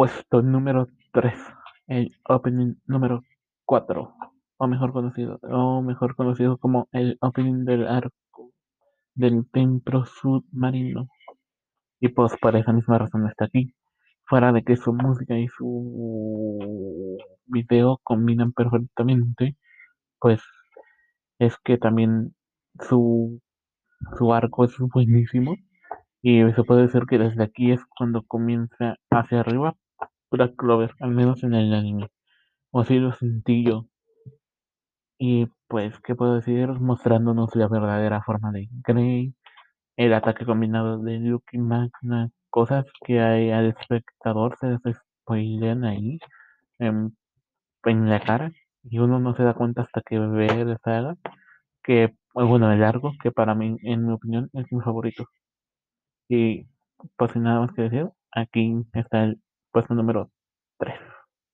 Puesto número 3, el opening número 4, o mejor conocido, o mejor conocido como el opening del arco del templo submarino. Y pues por esa misma razón está aquí. Fuera de que su música y su video combinan perfectamente, pues es que también su, su arco es buenísimo. Y se puede decir que desde aquí es cuando comienza hacia arriba Black Clover, al menos en el anime. O así lo sentí yo. Y pues, ¿qué puedo decir? Mostrándonos la verdadera forma de Grey, el ataque combinado de Luke y Magna, cosas que hay al espectador se les spoilean ahí en, en, la cara y uno no se da cuenta hasta que ve la saga, que, bueno, el largo, que para mí, en mi opinión, es mi favorito. Y pues sin nada más que decir, aquí está el puesto número 3.